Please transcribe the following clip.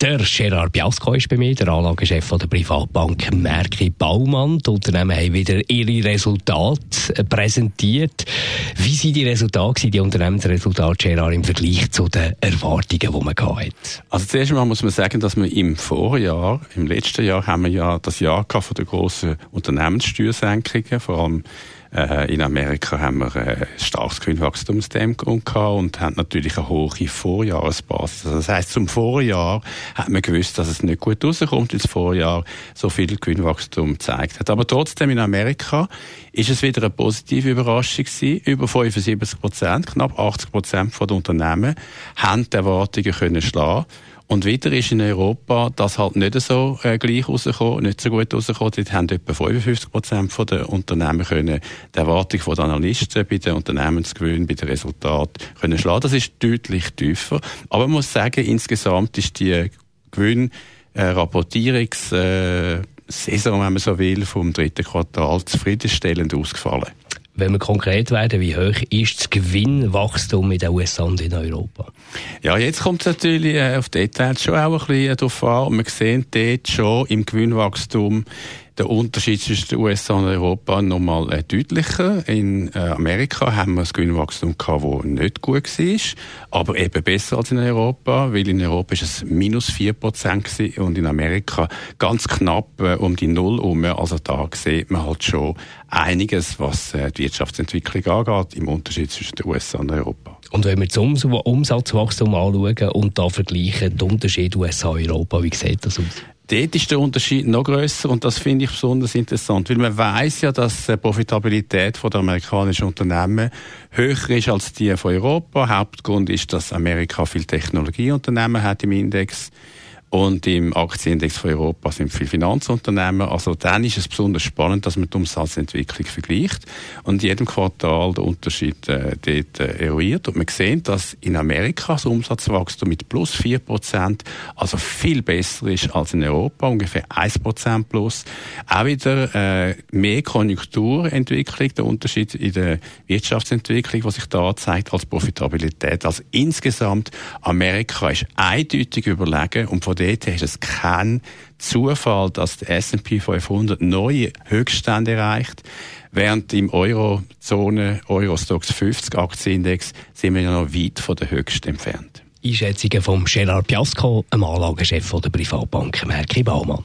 der Gerard Biasco ist bei mir, der Anlagechef der Privatbank Merki Baumann. Die Unternehmen haben wieder ihre Resultate präsentiert. Wie sind die Resultate, die Unternehmensresultate, Gerard, im Vergleich zu den Erwartungen, die man hatte? Also zuerst einmal muss man sagen, dass wir im Vorjahr, im letzten Jahr, haben wir ja das Jahr gehabt von der grossen Unternehmenssteuersenkungen, vor allem äh, in Amerika haben wir ein starkes Gewinnwachstumstempo gehabt und haben natürlich eine hohe Vorjahresbasis. Also das heisst, zum Vorjahr hat man gewusst, dass es nicht gut rauskommt, weil das Vorjahr so viel Gewinnwachstum gezeigt hat. Aber trotzdem in Amerika ist es wieder eine positive Überraschung gewesen. Über 75 Prozent, knapp 80 Prozent der Unternehmen haben die Erwartungen können schlagen und wieder ist in Europa das halt nicht so äh, gleich rausgekommen, nicht so gut rausgekommen. Dort haben etwa 55 Prozent der Unternehmen können die Erwartung der Analysten bei den Unternehmensgewinnen, bei den Resultaten können schlagen. Das ist deutlich tiefer. Aber man muss sagen, insgesamt ist die Gewinn äh, äh, wenn man so will, vom dritten Quartal zufriedenstellend ausgefallen. Wenn wir konkret werden, wie hoch ist das Gewinnwachstum in den USA und in Europa? Ja, jetzt kommt es natürlich äh, auf Details schon auch ein bisschen darauf an. Wir sehen dort schon im Gewinnwachstum der Unterschied zwischen den USA und Europa noch mal äh, deutlicher. In äh, Amerika haben wir ein Gewinnwachstum gehabt, das nicht gut war, aber eben besser als in Europa, weil in Europa ist es minus 4% und in Amerika ganz knapp äh, um die Null herum. Also da sieht man halt schon einiges, was die Wirtschaftsentwicklung angeht, im Unterschied zwischen den USA und Europa. Und wenn wir das Umsatzwachstum anschauen und da vergleichen, den Unterschied USA-Europa, wie sieht das aus? Dort ist der Unterschied noch größer und das finde ich besonders interessant, weil man weiß ja, dass die Profitabilität der amerikanischen Unternehmen höher ist als die von Europa. Hauptgrund ist, dass Amerika viel Technologieunternehmen hat im Index und im Aktienindex von Europa sind viele Finanzunternehmen. Also dann ist es besonders spannend, dass man die Umsatzentwicklung vergleicht und in jedem Quartal den Unterschied äh, dort äh, eruiert. Und man sieht, dass in Amerika das Umsatzwachstum mit plus 4 Prozent also viel besser ist als in Europa, ungefähr 1 Prozent plus. Auch wieder äh, mehr Konjunkturentwicklung, der Unterschied in der Wirtschaftsentwicklung, was sich da zeigt als Profitabilität. Also insgesamt, Amerika ist eindeutig überlegen und von dort ist es kein Zufall, dass der S&P 500 neue Höchststände erreicht. Während im Eurozone, Eurostox 50 Aktienindex, sind wir ja noch weit von der Höchsten entfernt. Einschätzungen von Gerard Piasco, einem Anlagechef der Privatbank Merki Baumann.